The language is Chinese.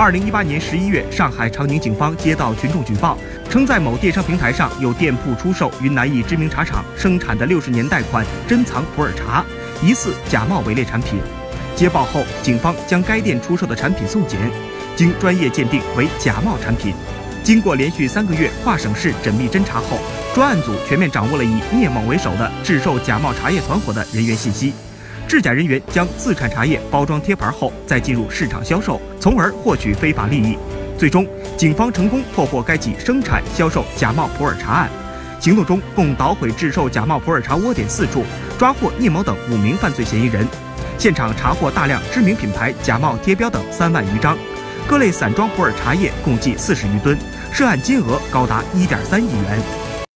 二零一八年十一月，上海长宁警方接到群众举报，称在某电商平台上有店铺出售云南一知名茶厂生产的六十年代款珍藏普洱茶，疑似假冒伪劣产品。接报后，警方将该店出售的产品送检，经专业鉴定为假冒产品。经过连续三个月跨省市缜密侦查后，专案组全面掌握了以聂某为首的制售假冒茶叶团伙的人员信息。制假人员将自产茶叶包装贴牌后，再进入市场销售，从而获取非法利益。最终，警方成功破获该起生产、销售假冒普洱茶案。行动中，共捣毁制售假冒普洱茶窝点四处，抓获聂某等五名犯罪嫌疑人。现场查获大量知名品牌假冒贴标等三万余张，各类散装普洱茶叶共计四十余吨，涉案金额高达一点三亿元。